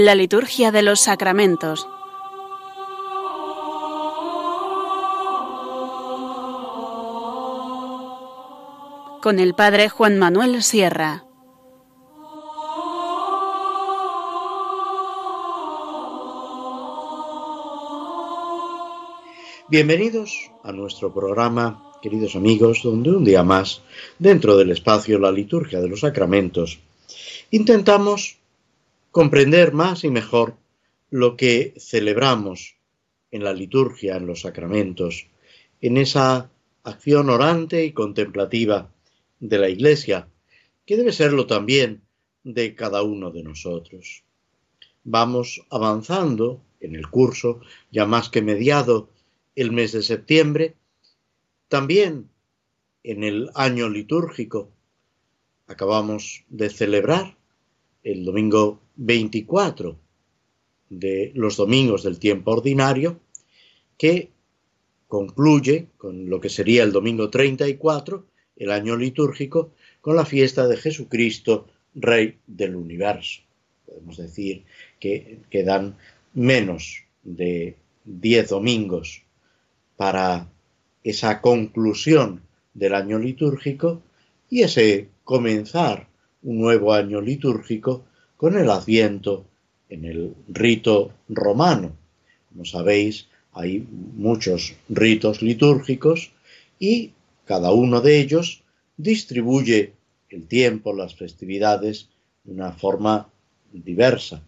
La liturgia de los sacramentos. Con el Padre Juan Manuel Sierra. Bienvenidos a nuestro programa, queridos amigos, donde un día más, dentro del espacio La liturgia de los sacramentos, intentamos comprender más y mejor lo que celebramos en la liturgia, en los sacramentos, en esa acción orante y contemplativa de la Iglesia, que debe serlo también de cada uno de nosotros. Vamos avanzando en el curso, ya más que mediado el mes de septiembre, también en el año litúrgico. Acabamos de celebrar el domingo 24 de los domingos del tiempo ordinario, que concluye con lo que sería el domingo 34, el año litúrgico, con la fiesta de Jesucristo, Rey del universo. Podemos decir que quedan menos de 10 domingos para esa conclusión del año litúrgico y ese comenzar un nuevo año litúrgico con el adviento en el rito romano. Como sabéis, hay muchos ritos litúrgicos y cada uno de ellos distribuye el tiempo, las festividades, de una forma diversa.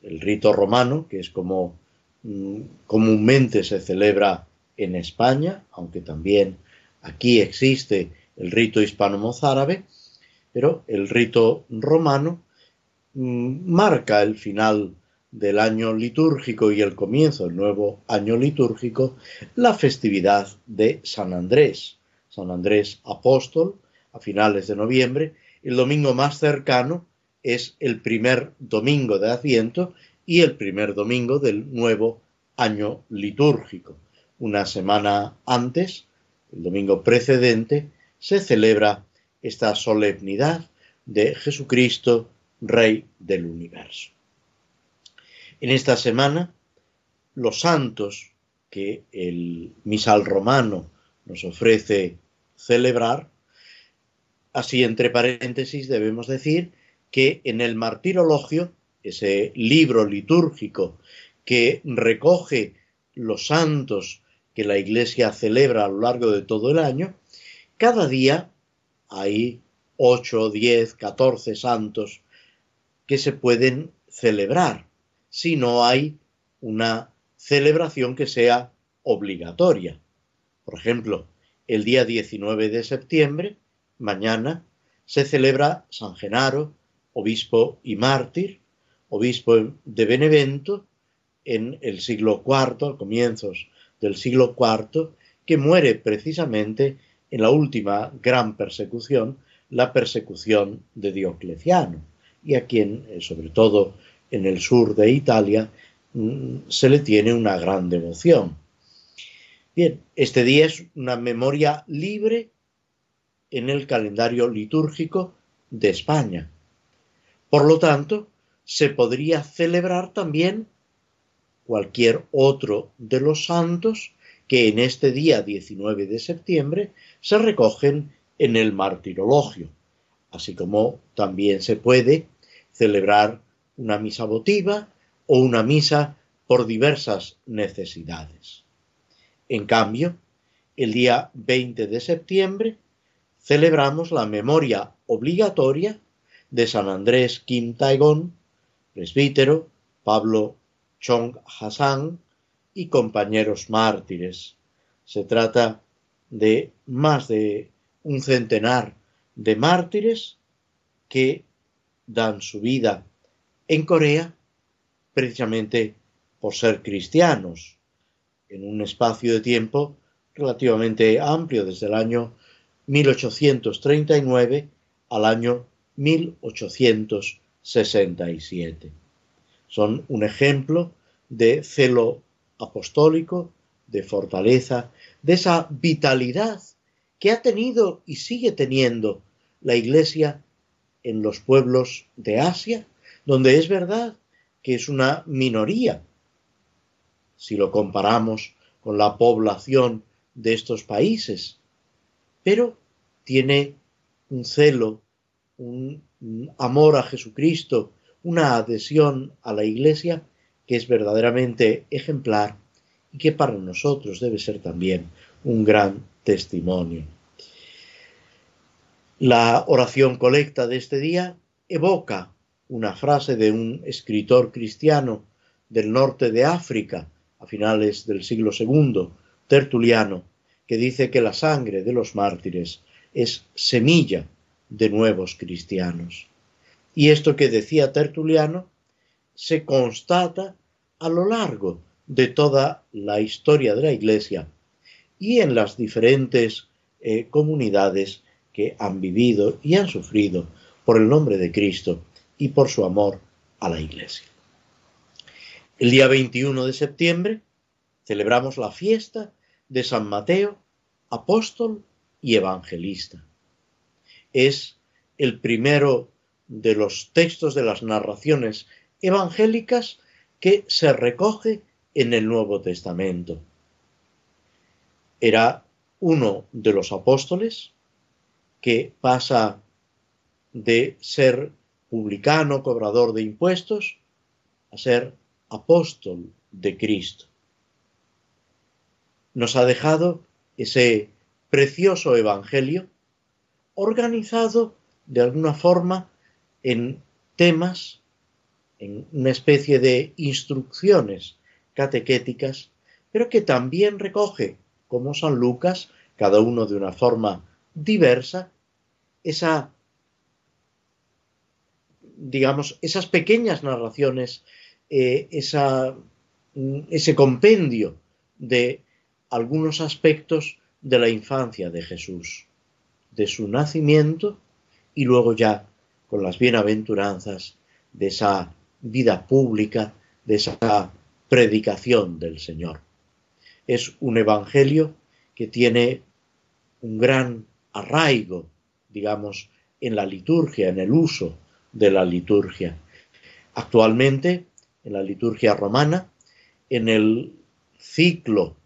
El rito romano, que es como mm, comúnmente se celebra en España, aunque también aquí existe el rito hispano-mozárabe, pero el rito romano Mm, marca el final del año litúrgico y el comienzo del nuevo año litúrgico, la festividad de San Andrés. San Andrés apóstol, a finales de noviembre. El domingo más cercano es el primer domingo de Adviento y el primer domingo del nuevo año litúrgico. Una semana antes, el domingo precedente, se celebra esta solemnidad de Jesucristo Rey del universo. En esta semana, los santos que el misal romano nos ofrece celebrar, así entre paréntesis debemos decir que en el martirologio, ese libro litúrgico que recoge los santos que la Iglesia celebra a lo largo de todo el año, cada día hay 8, 10, 14 santos que se pueden celebrar si no hay una celebración que sea obligatoria. Por ejemplo, el día 19 de septiembre, mañana, se celebra San Genaro, obispo y mártir, obispo de Benevento, en el siglo IV, comienzos del siglo IV, que muere precisamente en la última gran persecución, la persecución de Diocleciano y a quien, eh, sobre todo en el sur de Italia, mm, se le tiene una gran devoción. Bien, este día es una memoria libre en el calendario litúrgico de España. Por lo tanto, se podría celebrar también cualquier otro de los santos que en este día 19 de septiembre se recogen en el martirologio, así como también se puede celebrar una misa votiva o una misa por diversas necesidades. En cambio, el día 20 de septiembre celebramos la memoria obligatoria de San Andrés Kim Taegón, presbítero, Pablo Chong Hassan y compañeros mártires. Se trata de más de un centenar de mártires que dan su vida en Corea precisamente por ser cristianos, en un espacio de tiempo relativamente amplio, desde el año 1839 al año 1867. Son un ejemplo de celo apostólico, de fortaleza, de esa vitalidad que ha tenido y sigue teniendo la Iglesia en los pueblos de Asia, donde es verdad que es una minoría. Si lo comparamos con la población de estos países, pero tiene un celo, un amor a Jesucristo, una adhesión a la Iglesia que es verdaderamente ejemplar y que para nosotros debe ser también un gran testimonio. La oración colecta de este día evoca una frase de un escritor cristiano del norte de África a finales del siglo II, Tertuliano, que dice que la sangre de los mártires es semilla de nuevos cristianos. Y esto que decía Tertuliano se constata a lo largo de toda la historia de la Iglesia y en las diferentes eh, comunidades que han vivido y han sufrido por el nombre de Cristo y por su amor a la Iglesia. El día 21 de septiembre celebramos la fiesta de San Mateo, apóstol y evangelista. Es el primero de los textos de las narraciones evangélicas que se recoge en el Nuevo Testamento. Era uno de los apóstoles que pasa de ser publicano, cobrador de impuestos, a ser apóstol de Cristo. Nos ha dejado ese precioso Evangelio organizado de alguna forma en temas, en una especie de instrucciones catequéticas, pero que también recoge, como San Lucas, cada uno de una forma diversa, esa digamos, esas pequeñas narraciones, eh, ese compendio de algunos aspectos de la infancia de Jesús, de su nacimiento y luego ya con las bienaventuranzas de esa vida pública, de esa predicación del Señor. Es un evangelio que tiene un gran arraigo, digamos, en la liturgia, en el uso de la liturgia. Actualmente, en la liturgia romana, en el ciclo,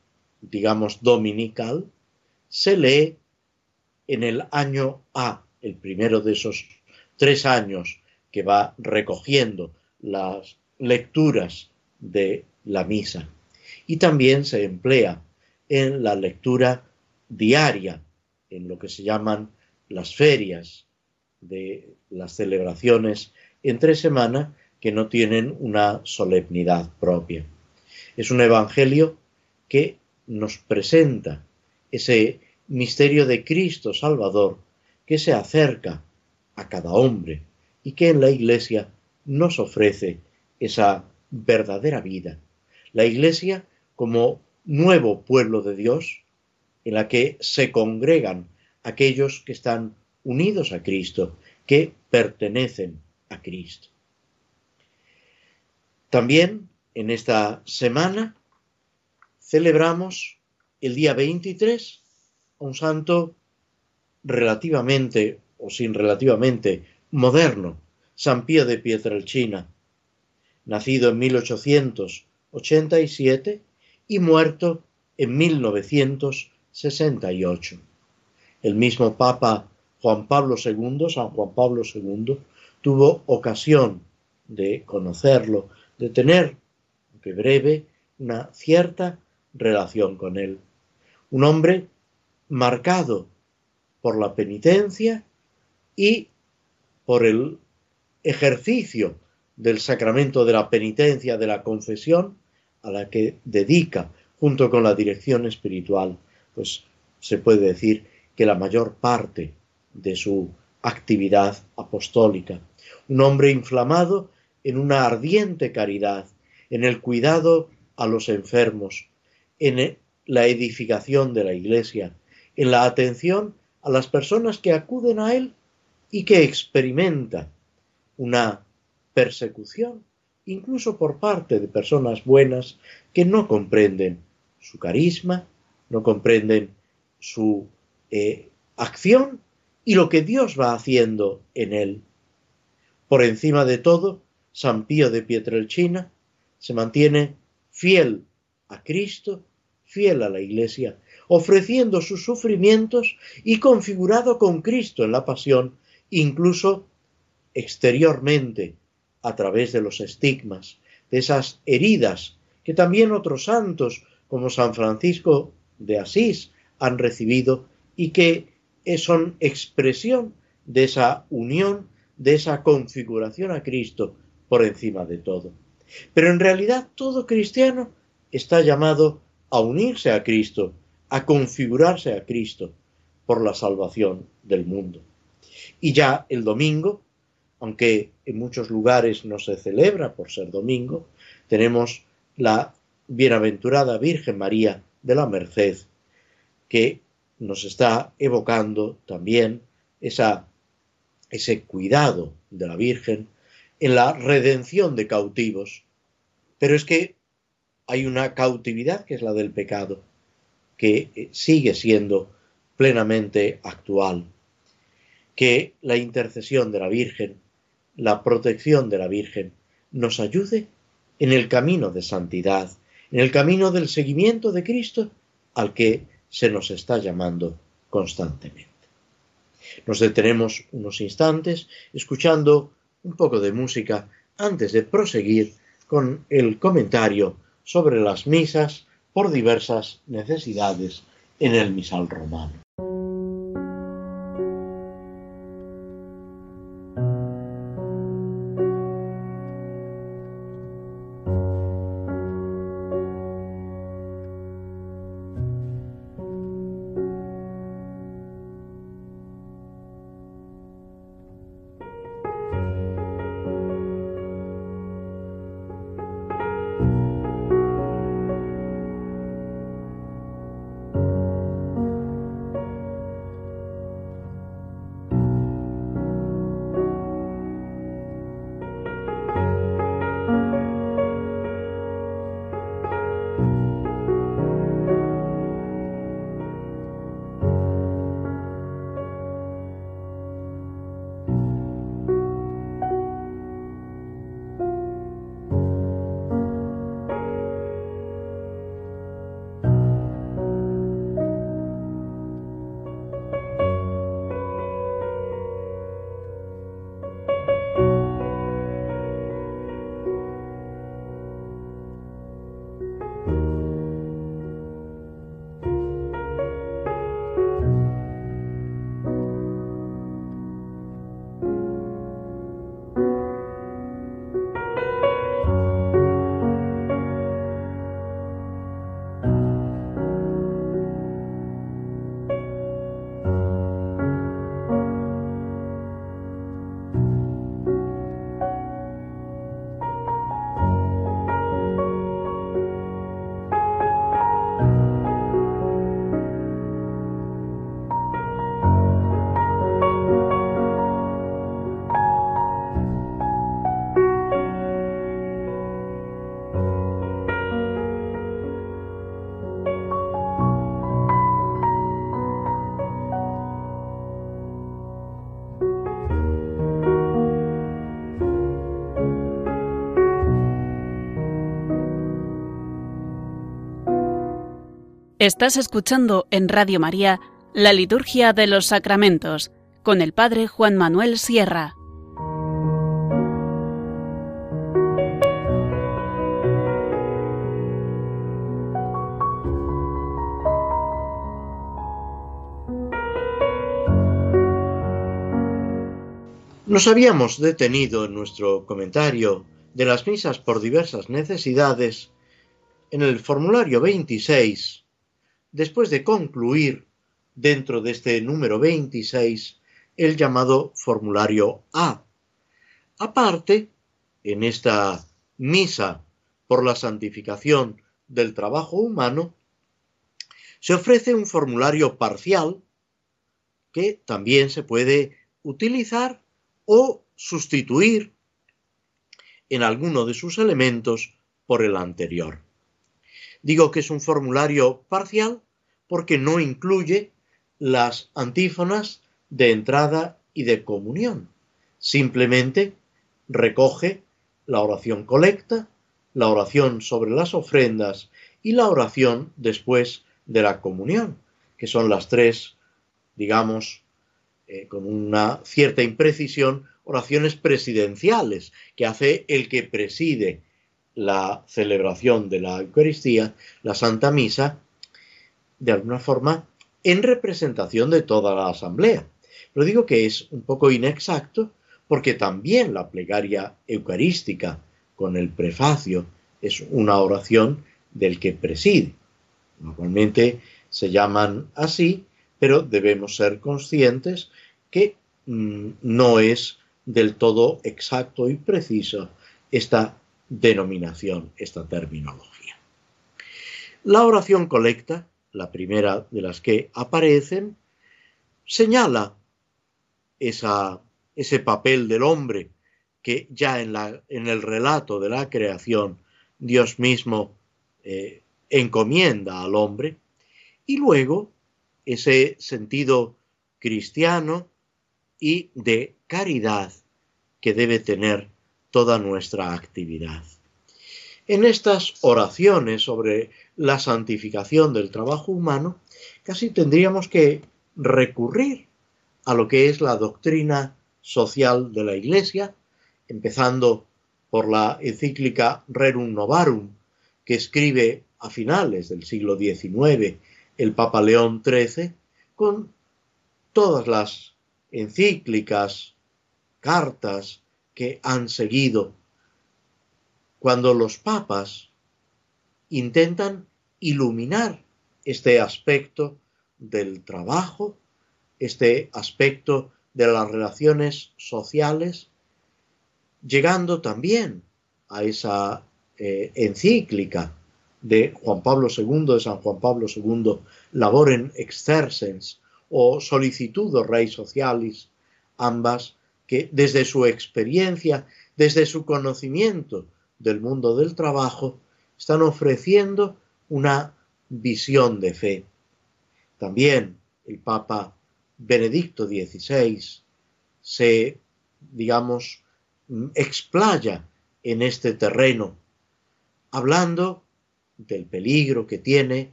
digamos, dominical, se lee en el año A, el primero de esos tres años que va recogiendo las lecturas de la misa. Y también se emplea en la lectura diaria, en lo que se llaman las ferias, de las celebraciones entre semana que no tienen una solemnidad propia. Es un evangelio que nos presenta ese misterio de Cristo Salvador que se acerca a cada hombre y que en la Iglesia nos ofrece esa verdadera vida. La Iglesia como nuevo pueblo de Dios en la que se congregan aquellos que están unidos a Cristo, que pertenecen a Cristo. También en esta semana celebramos el día 23 un santo relativamente o sin relativamente moderno, San Pío de Pietrelcina, nacido en 1887 y muerto en 1968. El mismo Papa Juan Pablo II, San Juan Pablo II, tuvo ocasión de conocerlo, de tener, aunque breve, una cierta relación con él. Un hombre marcado por la penitencia y por el ejercicio del sacramento de la penitencia, de la confesión, a la que dedica, junto con la dirección espiritual, pues se puede decir que la mayor parte de su actividad apostólica. Un hombre inflamado en una ardiente caridad, en el cuidado a los enfermos, en la edificación de la iglesia, en la atención a las personas que acuden a él y que experimenta una persecución, incluso por parte de personas buenas que no comprenden su carisma, no comprenden su eh, acción y lo que Dios va haciendo en él. Por encima de todo, San Pío de Pietrelcina se mantiene fiel a Cristo, fiel a la Iglesia, ofreciendo sus sufrimientos y configurado con Cristo en la pasión, incluso exteriormente, a través de los estigmas, de esas heridas que también otros santos como San Francisco de Asís han recibido y que son expresión de esa unión, de esa configuración a Cristo por encima de todo. Pero en realidad todo cristiano está llamado a unirse a Cristo, a configurarse a Cristo por la salvación del mundo. Y ya el domingo, aunque en muchos lugares no se celebra por ser domingo, tenemos la bienaventurada Virgen María de la Merced, que nos está evocando también ese cuidado de la Virgen en la redención de cautivos. Pero es que hay una cautividad que es la del pecado, que eh, sigue siendo plenamente actual. Que la intercesión de la Virgen, la protección de la Virgen, nos ayude en el camino de santidad, en el camino del seguimiento de Cristo al que se nos está llamando constantemente. Nos detenemos unos instantes escuchando un poco de música antes de proseguir con el comentario sobre las misas por diversas necesidades en el misal romano. Estás escuchando en Radio María la Liturgia de los Sacramentos con el Padre Juan Manuel Sierra. Nos habíamos detenido en nuestro comentario de las misas por diversas necesidades en el formulario 26 después de concluir dentro de este número 26 el llamado formulario A. Aparte, en esta misa por la santificación del trabajo humano, se ofrece un formulario parcial que también se puede utilizar o sustituir en alguno de sus elementos por el anterior. Digo que es un formulario parcial porque no incluye las antífonas de entrada y de comunión. Simplemente recoge la oración colecta, la oración sobre las ofrendas y la oración después de la comunión, que son las tres, digamos, eh, con una cierta imprecisión, oraciones presidenciales que hace el que preside la celebración de la Eucaristía, la Santa Misa, de alguna forma en representación de toda la asamblea. Pero digo que es un poco inexacto porque también la plegaria eucarística con el prefacio es una oración del que preside. Normalmente se llaman así, pero debemos ser conscientes que mm, no es del todo exacto y preciso esta denominación, esta terminología. La oración colecta, la primera de las que aparecen, señala ese papel del hombre que ya en el relato de la creación Dios mismo eh, encomienda al hombre, y luego ese sentido cristiano y de caridad que debe tener toda nuestra actividad. En estas oraciones sobre la santificación del trabajo humano, casi tendríamos que recurrir a lo que es la doctrina social de la Iglesia, empezando por la encíclica Rerum Novarum, que escribe a finales del siglo XIX el Papa León XIII, con todas las encíclicas, cartas que han seguido, cuando los papas intentan iluminar este aspecto del trabajo, este aspecto de las relaciones sociales, llegando también a esa eh, encíclica de Juan Pablo II, de San Juan Pablo II, Laboren Exercens o Solicitudo Rei Socialis, ambas que desde su experiencia, desde su conocimiento del mundo del trabajo, están ofreciendo una visión de fe. También el Papa Benedicto XVI se, digamos, explaya en este terreno, hablando del peligro que tiene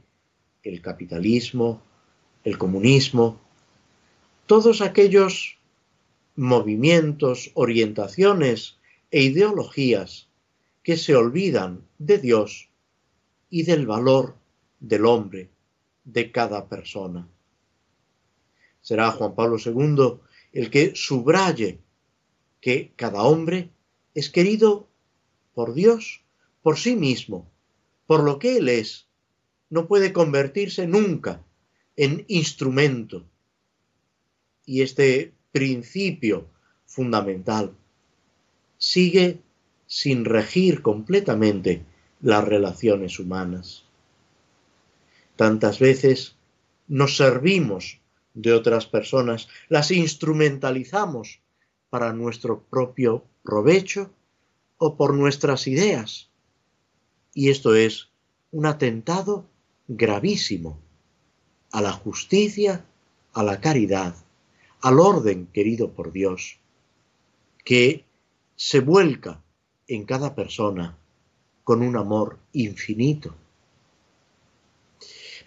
el capitalismo, el comunismo, todos aquellos movimientos, orientaciones e ideologías que se olvidan de Dios y del valor del hombre, de cada persona será Juan Pablo II el que subraye que cada hombre es querido por Dios, por sí mismo, por lo que Él es. No puede convertirse nunca en instrumento. Y este principio fundamental sigue sin regir completamente las relaciones humanas. Tantas veces nos servimos de otras personas, las instrumentalizamos para nuestro propio provecho o por nuestras ideas. Y esto es un atentado gravísimo a la justicia, a la caridad, al orden querido por Dios, que se vuelca en cada persona con un amor infinito.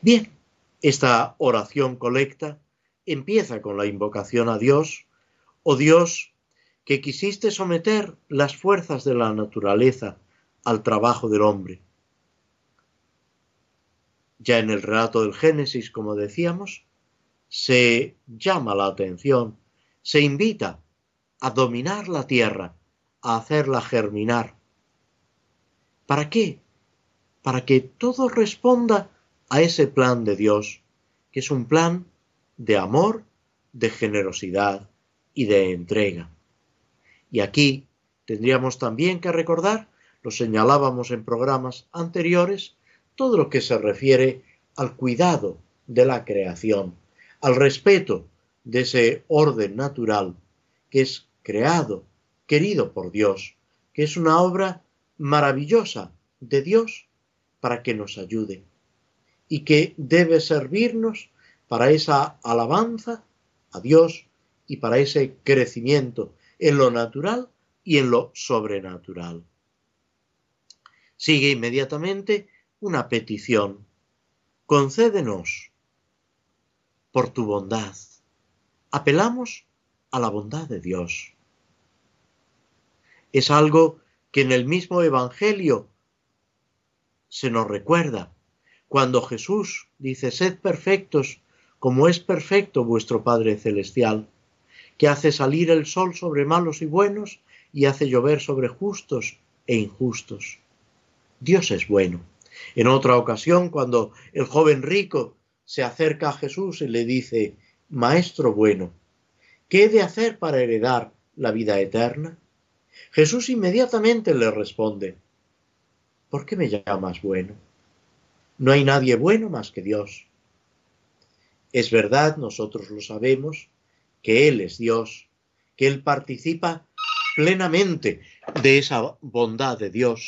Bien, esta oración colecta empieza con la invocación a Dios, oh Dios, que quisiste someter las fuerzas de la naturaleza al trabajo del hombre. Ya en el relato del Génesis, como decíamos, se llama la atención, se invita a dominar la tierra, a hacerla germinar. ¿Para qué? Para que todo responda a ese plan de Dios, que es un plan de amor, de generosidad y de entrega. Y aquí tendríamos también que recordar, lo señalábamos en programas anteriores, todo lo que se refiere al cuidado de la creación, al respeto de ese orden natural que es creado, querido por Dios, que es una obra maravillosa de Dios para que nos ayude y que debe servirnos para esa alabanza a Dios y para ese crecimiento en lo natural y en lo sobrenatural. Sigue inmediatamente una petición. Concédenos por tu bondad. Apelamos a la bondad de Dios. Es algo que en el mismo Evangelio se nos recuerda. Cuando Jesús dice, sed perfectos como es perfecto vuestro Padre Celestial, que hace salir el sol sobre malos y buenos y hace llover sobre justos e injustos. Dios es bueno. En otra ocasión, cuando el joven rico se acerca a Jesús y le dice, Maestro bueno, ¿qué he de hacer para heredar la vida eterna? Jesús inmediatamente le responde, ¿por qué me llamas bueno? No hay nadie bueno más que Dios. Es verdad, nosotros lo sabemos, que Él es Dios, que Él participa plenamente de esa bondad de Dios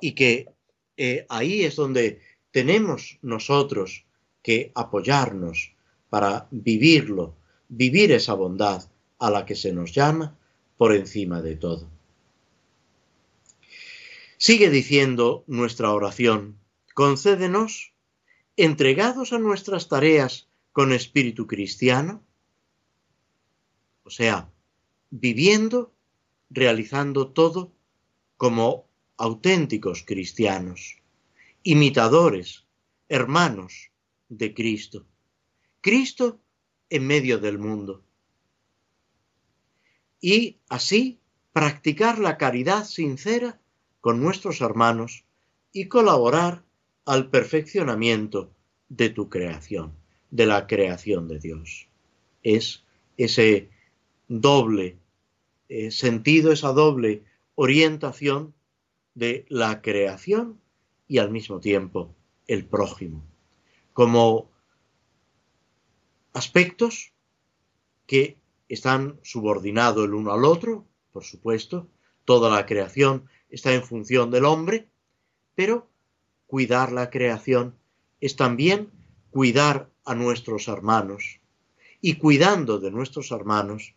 y que eh, ahí es donde tenemos nosotros que apoyarnos para vivirlo, vivir esa bondad a la que se nos llama por encima de todo. Sigue diciendo nuestra oración, concédenos, entregados a nuestras tareas con espíritu cristiano, o sea, viviendo, realizando todo como auténticos cristianos, imitadores, hermanos de Cristo. Cristo en medio del mundo. Y así practicar la caridad sincera con nuestros hermanos y colaborar al perfeccionamiento de tu creación, de la creación de Dios. Es ese doble eh, sentido, esa doble orientación de la creación y al mismo tiempo el prójimo, como aspectos que están subordinados el uno al otro, por supuesto, toda la creación está en función del hombre, pero cuidar la creación es también cuidar a nuestros hermanos. Y cuidando de nuestros hermanos,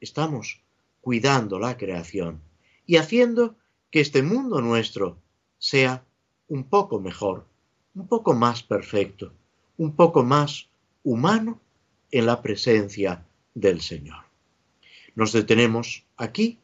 estamos cuidando la creación y haciendo que este mundo nuestro sea un poco mejor, un poco más perfecto, un poco más humano en la presencia del Señor. Nos detenemos aquí,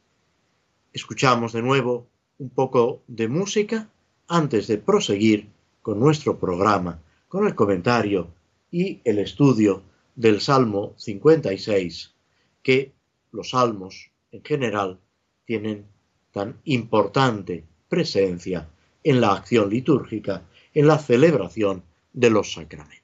escuchamos de nuevo un poco de música antes de proseguir con nuestro programa, con el comentario y el estudio del Salmo 56, que los salmos en general tienen tan importante presencia en la acción litúrgica, en la celebración de los sacramentos.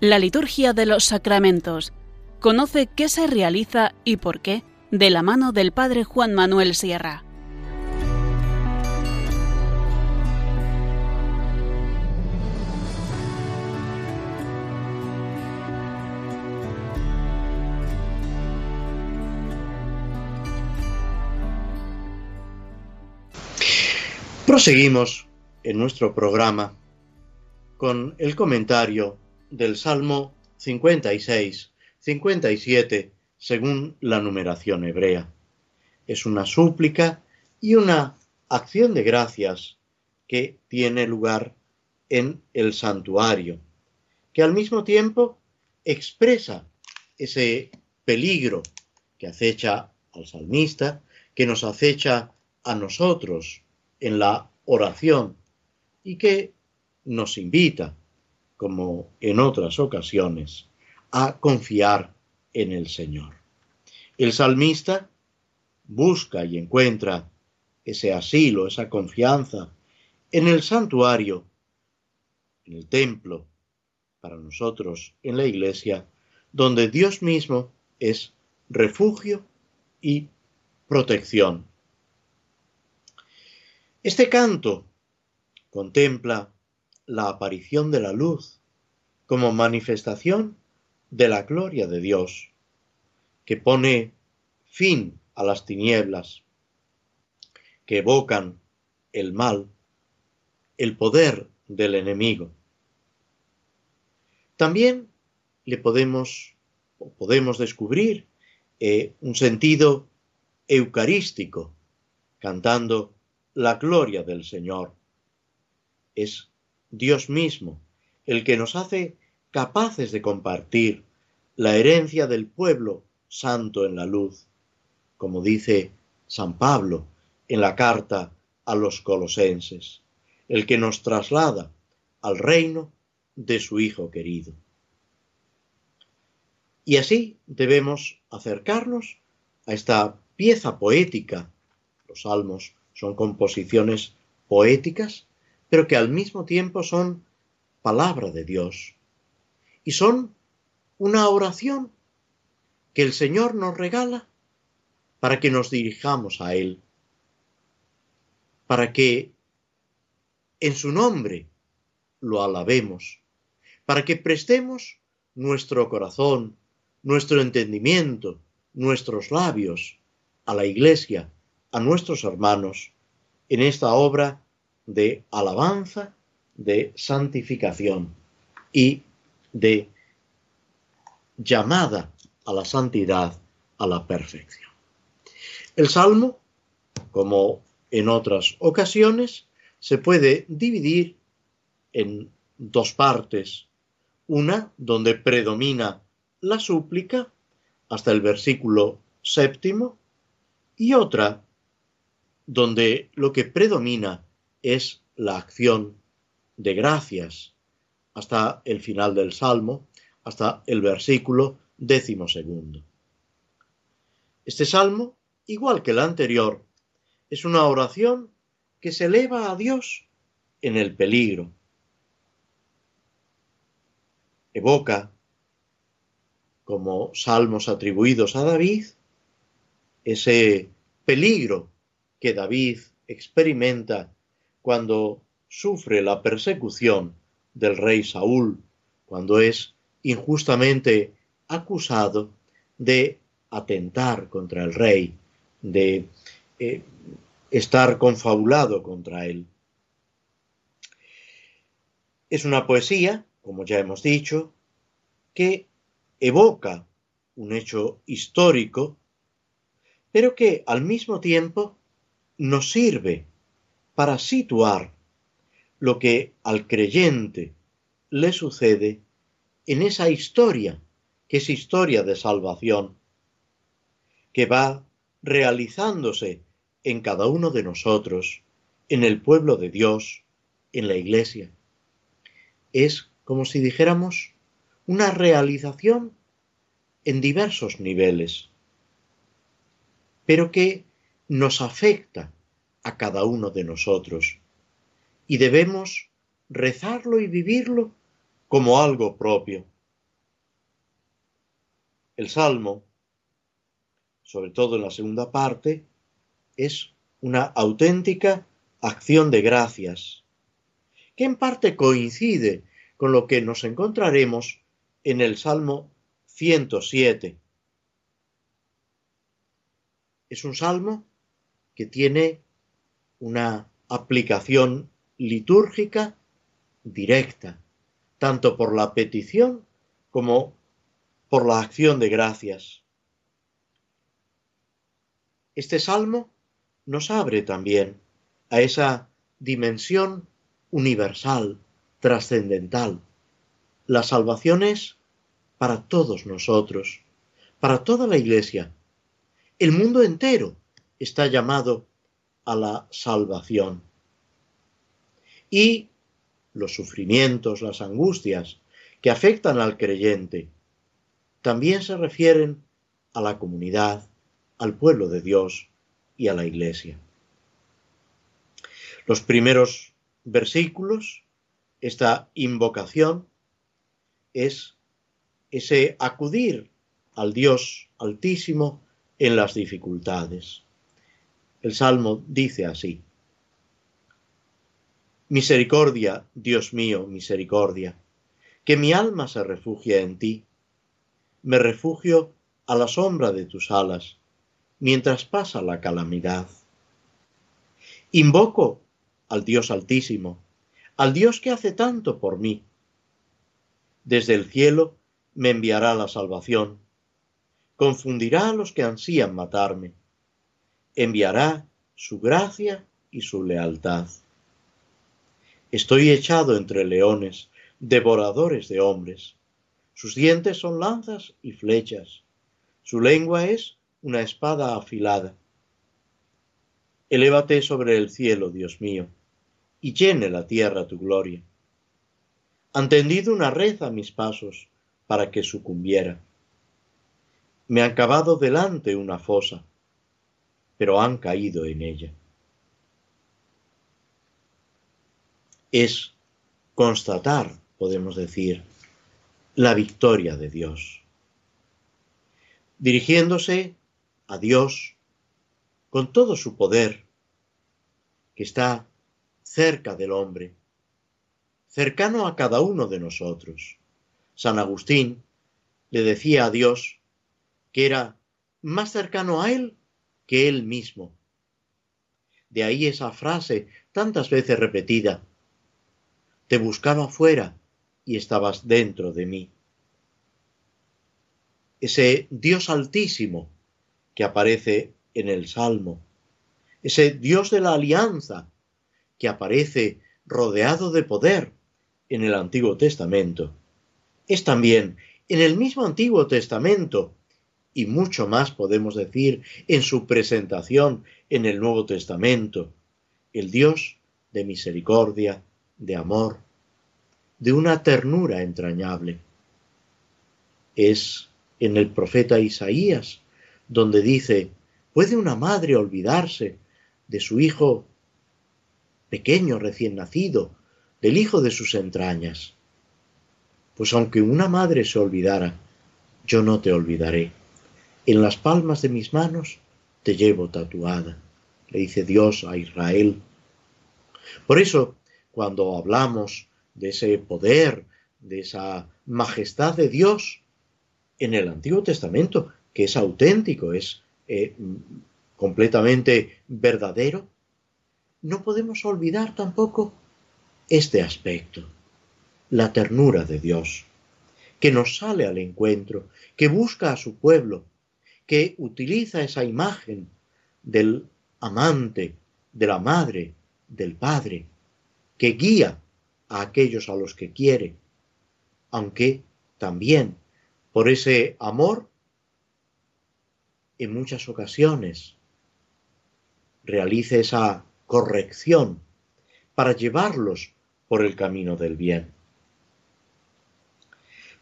La liturgia de los sacramentos. Conoce qué se realiza y por qué de la mano del Padre Juan Manuel Sierra. Proseguimos en nuestro programa con el comentario del Salmo 56, 57, según la numeración hebrea. Es una súplica y una acción de gracias que tiene lugar en el santuario, que al mismo tiempo expresa ese peligro que acecha al salmista, que nos acecha a nosotros en la oración y que nos invita como en otras ocasiones, a confiar en el Señor. El salmista busca y encuentra ese asilo, esa confianza en el santuario, en el templo, para nosotros en la iglesia, donde Dios mismo es refugio y protección. Este canto contempla la aparición de la luz como manifestación de la gloria de Dios, que pone fin a las tinieblas, que evocan el mal, el poder del enemigo. También le podemos o podemos descubrir eh, un sentido eucarístico, cantando la gloria del Señor. Es Dios mismo, el que nos hace capaces de compartir la herencia del pueblo santo en la luz, como dice San Pablo en la carta a los colosenses, el que nos traslada al reino de su Hijo querido. Y así debemos acercarnos a esta pieza poética. Los salmos son composiciones poéticas pero que al mismo tiempo son palabra de Dios. Y son una oración que el Señor nos regala para que nos dirijamos a Él, para que en su nombre lo alabemos, para que prestemos nuestro corazón, nuestro entendimiento, nuestros labios a la Iglesia, a nuestros hermanos, en esta obra de alabanza, de santificación y de llamada a la santidad, a la perfección. El Salmo, como en otras ocasiones, se puede dividir en dos partes. Una donde predomina la súplica hasta el versículo séptimo y otra donde lo que predomina es la acción de gracias hasta el final del Salmo, hasta el versículo décimo segundo. Este Salmo, igual que el anterior, es una oración que se eleva a Dios en el peligro. Evoca, como salmos atribuidos a David, ese peligro que David experimenta cuando sufre la persecución del rey Saúl, cuando es injustamente acusado de atentar contra el rey, de eh, estar confabulado contra él. Es una poesía, como ya hemos dicho, que evoca un hecho histórico, pero que al mismo tiempo nos sirve para situar lo que al creyente le sucede en esa historia, que es historia de salvación, que va realizándose en cada uno de nosotros, en el pueblo de Dios, en la iglesia. Es como si dijéramos una realización en diversos niveles, pero que nos afecta a cada uno de nosotros. Y debemos rezarlo y vivirlo como algo propio, El Salmo, sobre todo en la segunda parte, es una auténtica acción de gracias, que en parte coincide con lo que nos encontraremos en el Salmo 107. Es un salmo que tiene una aplicación litúrgica directa, tanto por la petición como por la acción de gracias. Este salmo nos abre también a esa dimensión universal, trascendental. La salvación es para todos nosotros, para toda la Iglesia. El mundo entero está llamado a la salvación. Y los sufrimientos, las angustias que afectan al creyente, también se refieren a la comunidad, al pueblo de Dios y a la Iglesia. Los primeros versículos, esta invocación, es ese acudir al Dios altísimo en las dificultades. El Salmo dice así, Misericordia, Dios mío, misericordia, que mi alma se refugia en ti. Me refugio a la sombra de tus alas, mientras pasa la calamidad. Invoco al Dios altísimo, al Dios que hace tanto por mí. Desde el cielo me enviará la salvación, confundirá a los que ansían matarme, enviará su gracia y su lealtad. Estoy echado entre leones, devoradores de hombres. Sus dientes son lanzas y flechas. Su lengua es una espada afilada. Elévate sobre el cielo, Dios mío, y llene la tierra tu gloria. Han tendido una red a mis pasos para que sucumbiera. Me han cavado delante una fosa, pero han caído en ella. Es constatar, podemos decir, la victoria de Dios. Dirigiéndose a Dios con todo su poder, que está cerca del hombre, cercano a cada uno de nosotros. San Agustín le decía a Dios que era más cercano a él que él mismo. De ahí esa frase tantas veces repetida, te buscaba fuera y estabas dentro de mí. Ese Dios altísimo que aparece en el Salmo, ese Dios de la alianza que aparece rodeado de poder en el Antiguo Testamento, es también en el mismo Antiguo Testamento, y mucho más podemos decir en su presentación en el Nuevo Testamento, el Dios de misericordia, de amor, de una ternura entrañable. Es en el profeta Isaías donde dice, ¿puede una madre olvidarse de su hijo pequeño recién nacido, del hijo de sus entrañas? Pues aunque una madre se olvidara, yo no te olvidaré. En las palmas de mis manos te llevo tatuada, le dice Dios a Israel. Por eso, cuando hablamos de ese poder, de esa majestad de Dios en el Antiguo Testamento, que es auténtico, es eh, completamente verdadero, no podemos olvidar tampoco este aspecto, la ternura de Dios, que nos sale al encuentro, que busca a su pueblo, que utiliza esa imagen del amante, de la madre, del padre, que guía a aquellos a los que quiere, aunque también por ese amor en muchas ocasiones realice esa corrección para llevarlos por el camino del bien.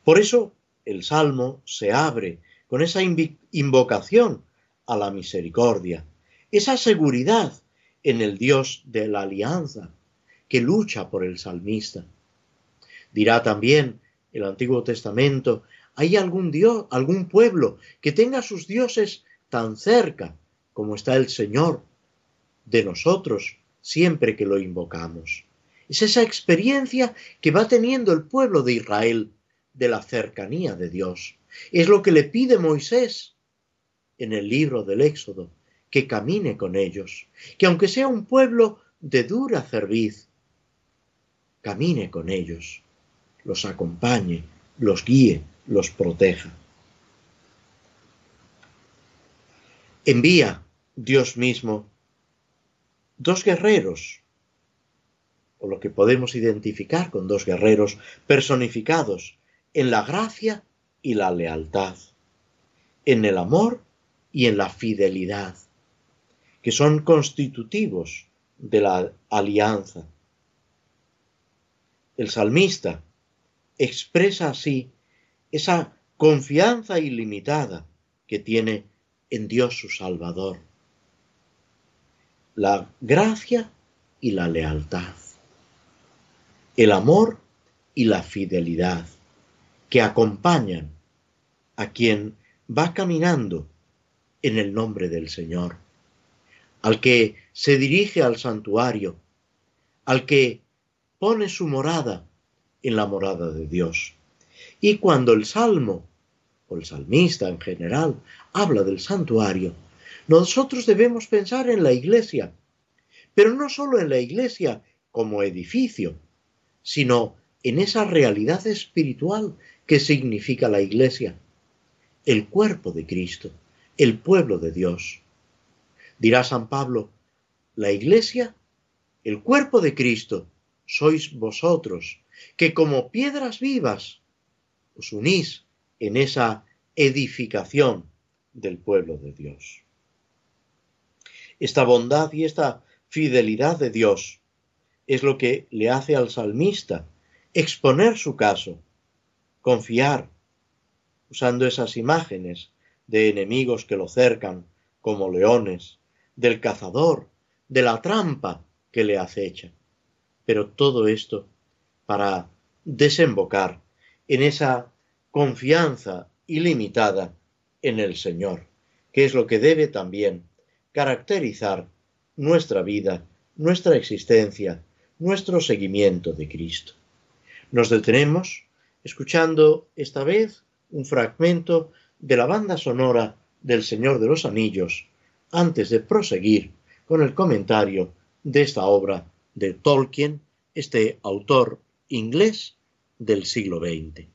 Por eso el Salmo se abre con esa invocación a la misericordia, esa seguridad en el Dios de la alianza que lucha por el salmista. Dirá también el Antiguo Testamento ¿Hay algún dios, algún pueblo que tenga sus dioses tan cerca como está el Señor de nosotros siempre que lo invocamos? Es esa experiencia que va teniendo el pueblo de Israel de la cercanía de Dios. Es lo que le pide Moisés en el libro del Éxodo, que camine con ellos, que aunque sea un pueblo de dura cerviz, camine con ellos, los acompañe, los guíe, los proteja. Envía Dios mismo dos guerreros, o lo que podemos identificar con dos guerreros personificados en la gracia y la lealtad, en el amor y en la fidelidad, que son constitutivos de la alianza. El salmista expresa así esa confianza ilimitada que tiene en Dios su Salvador. La gracia y la lealtad. El amor y la fidelidad que acompañan a quien va caminando en el nombre del Señor, al que se dirige al santuario, al que pone su morada en la morada de Dios. Y cuando el salmo, o el salmista en general, habla del santuario, nosotros debemos pensar en la iglesia, pero no solo en la iglesia como edificio, sino en esa realidad espiritual que significa la iglesia, el cuerpo de Cristo, el pueblo de Dios. Dirá San Pablo, la iglesia, el cuerpo de Cristo, sois vosotros, que como piedras vivas os unís en esa edificación del pueblo de Dios. Esta bondad y esta fidelidad de Dios es lo que le hace al salmista exponer su caso, confiar, usando esas imágenes de enemigos que lo cercan como leones, del cazador, de la trampa que le acecha. Pero todo esto para desembocar en esa confianza ilimitada en el Señor, que es lo que debe también caracterizar nuestra vida, nuestra existencia, nuestro seguimiento de Cristo. Nos detenemos escuchando esta vez un fragmento de la banda sonora del Señor de los Anillos, antes de proseguir con el comentario de esta obra de Tolkien, este autor inglés del siglo XX.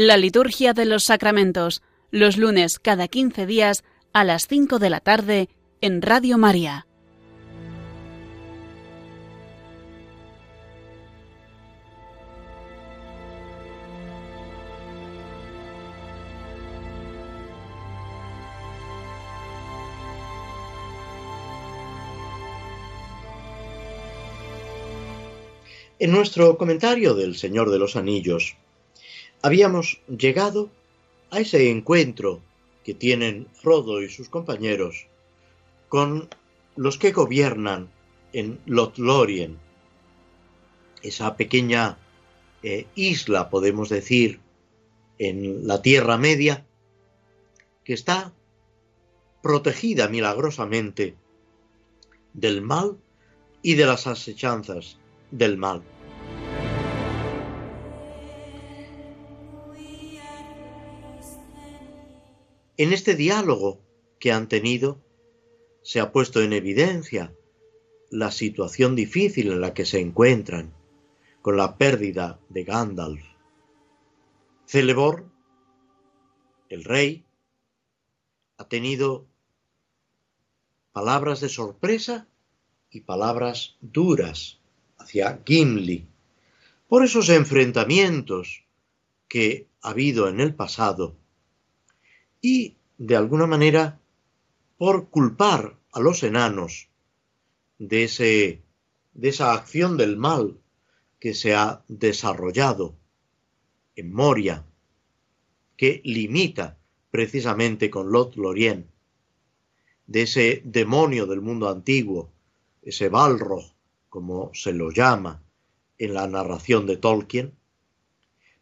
La liturgia de los sacramentos, los lunes cada 15 días a las 5 de la tarde en Radio María. En nuestro comentario del Señor de los Anillos, habíamos llegado a ese encuentro que tienen Frodo y sus compañeros con los que gobiernan en Lothlorien, esa pequeña eh, isla, podemos decir, en la Tierra Media, que está protegida milagrosamente del mal y de las asechanzas del mal. En este diálogo que han tenido, se ha puesto en evidencia la situación difícil en la que se encuentran con la pérdida de Gandalf. Celebor, el rey, ha tenido palabras de sorpresa y palabras duras hacia Gimli por esos enfrentamientos que ha habido en el pasado y, de alguna manera, por culpar a los enanos de, ese, de esa acción del mal que se ha desarrollado en Moria, que limita precisamente con Lot Lorien, de ese demonio del mundo antiguo, ese Balrog, como se lo llama en la narración de Tolkien.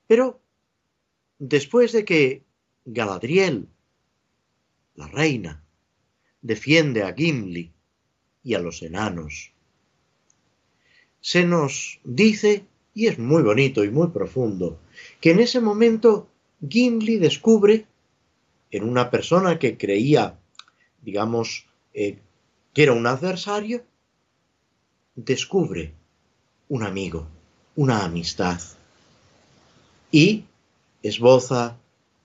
Pero después de que Galadriel, la reina, defiende a Gimli y a los enanos. Se nos dice, y es muy bonito y muy profundo, que en ese momento Gimli descubre en una persona que creía, digamos, eh, que era un adversario, descubre un amigo, una amistad, y esboza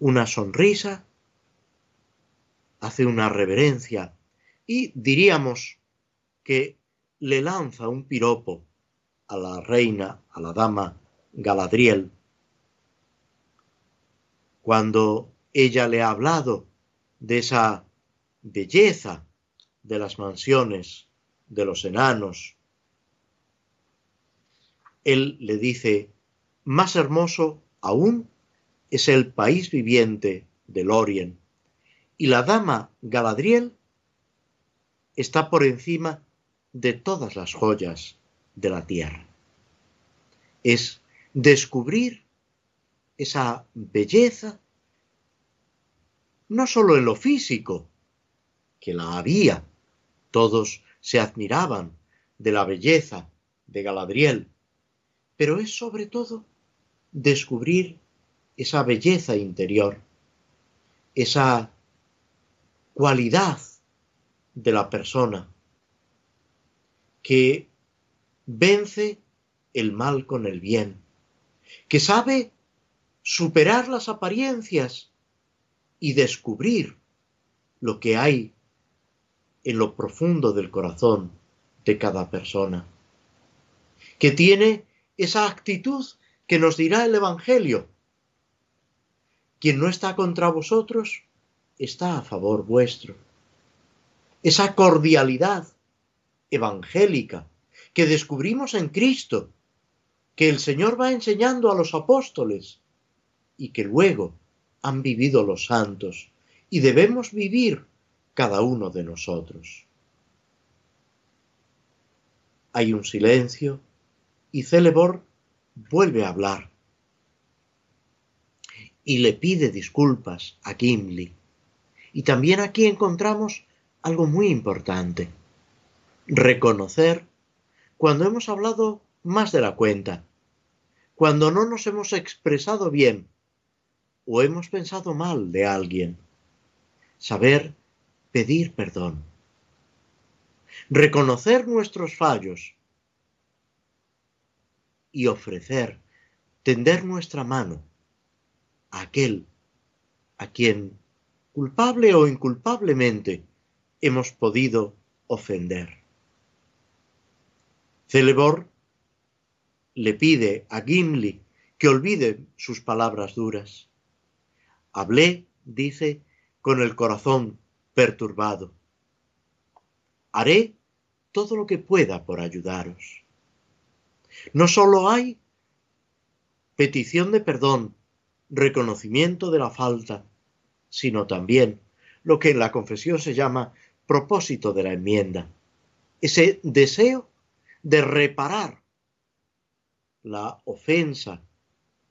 una sonrisa, hace una reverencia y diríamos que le lanza un piropo a la reina, a la dama Galadriel, cuando ella le ha hablado de esa belleza de las mansiones de los enanos, él le dice, más hermoso aún es el país viviente del Orient. Y la dama Galadriel está por encima de todas las joyas de la tierra. Es descubrir esa belleza, no sólo en lo físico, que la había, todos se admiraban de la belleza de Galadriel, pero es sobre todo descubrir esa belleza interior, esa cualidad de la persona que vence el mal con el bien, que sabe superar las apariencias y descubrir lo que hay en lo profundo del corazón de cada persona, que tiene esa actitud que nos dirá el Evangelio. Quien no está contra vosotros, está a favor vuestro. Esa cordialidad evangélica que descubrimos en Cristo, que el Señor va enseñando a los apóstoles y que luego han vivido los santos y debemos vivir cada uno de nosotros. Hay un silencio y Celebor vuelve a hablar y le pide disculpas a Gimli. Y también aquí encontramos algo muy importante, reconocer cuando hemos hablado más de la cuenta, cuando no nos hemos expresado bien o hemos pensado mal de alguien, saber pedir perdón, reconocer nuestros fallos y ofrecer, tender nuestra mano aquel a quien, culpable o inculpablemente, hemos podido ofender. Celebor le pide a Gimli que olvide sus palabras duras. Hablé, dice, con el corazón perturbado. Haré todo lo que pueda por ayudaros. No solo hay petición de perdón, reconocimiento de la falta, sino también lo que en la confesión se llama propósito de la enmienda, ese deseo de reparar la ofensa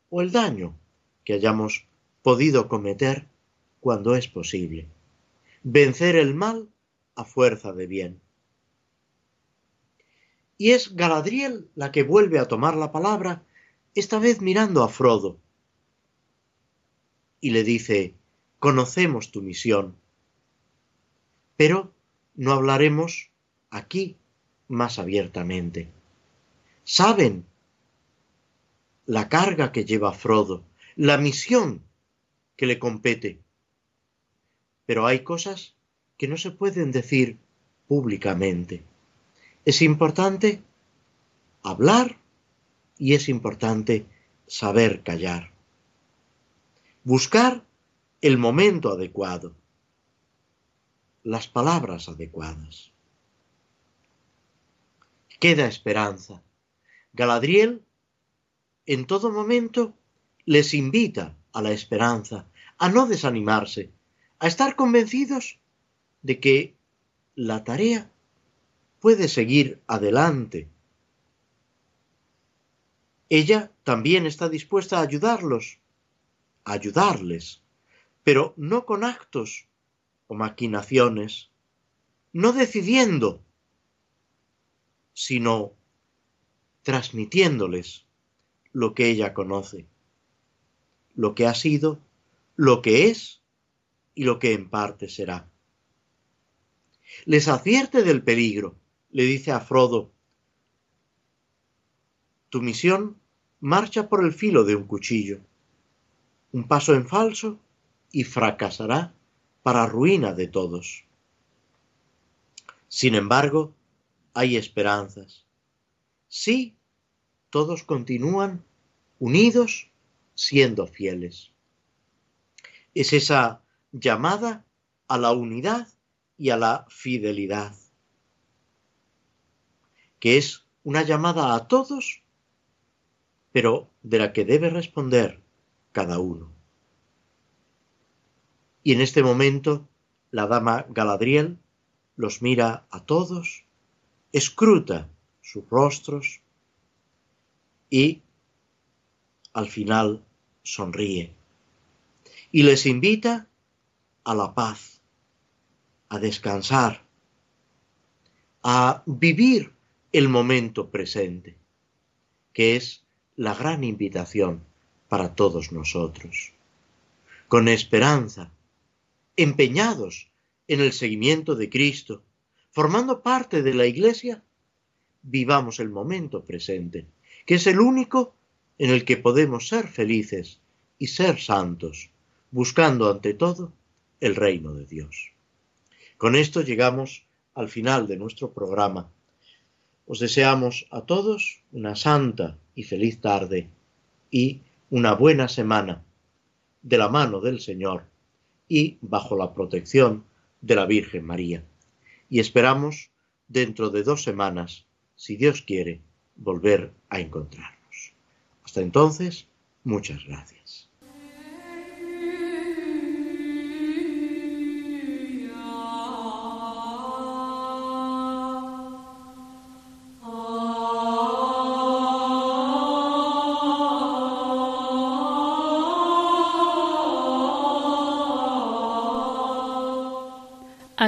o el daño que hayamos podido cometer cuando es posible. Vencer el mal a fuerza de bien. Y es Galadriel la que vuelve a tomar la palabra, esta vez mirando a Frodo, y le dice, conocemos tu misión, pero no hablaremos aquí más abiertamente. Saben la carga que lleva Frodo, la misión que le compete. Pero hay cosas que no se pueden decir públicamente. Es importante hablar y es importante saber callar. Buscar el momento adecuado, las palabras adecuadas. Queda esperanza. Galadriel en todo momento les invita a la esperanza, a no desanimarse, a estar convencidos de que la tarea puede seguir adelante. Ella también está dispuesta a ayudarlos, ayudarles, pero no con actos o maquinaciones, no decidiendo, sino transmitiéndoles lo que ella conoce, lo que ha sido, lo que es y lo que en parte será. Les advierte del peligro, le dice a Frodo, tu misión marcha por el filo de un cuchillo, un paso en falso y fracasará para ruina de todos. Sin embargo, hay esperanzas. Sí, todos continúan unidos siendo fieles. Es esa llamada a la unidad y a la fidelidad, que es una llamada a todos, pero de la que debe responder cada uno. Y en este momento la dama Galadriel los mira a todos, escruta sus rostros y al final sonríe y les invita a la paz, a descansar, a vivir el momento presente, que es la gran invitación para todos nosotros. Con esperanza, empeñados en el seguimiento de Cristo, formando parte de la Iglesia, vivamos el momento presente, que es el único en el que podemos ser felices y ser santos, buscando ante todo el reino de Dios. Con esto llegamos al final de nuestro programa. Os deseamos a todos una santa y feliz tarde y una buena semana de la mano del Señor y bajo la protección de la Virgen María. Y esperamos dentro de dos semanas, si Dios quiere, volver a encontrarnos. Hasta entonces, muchas gracias.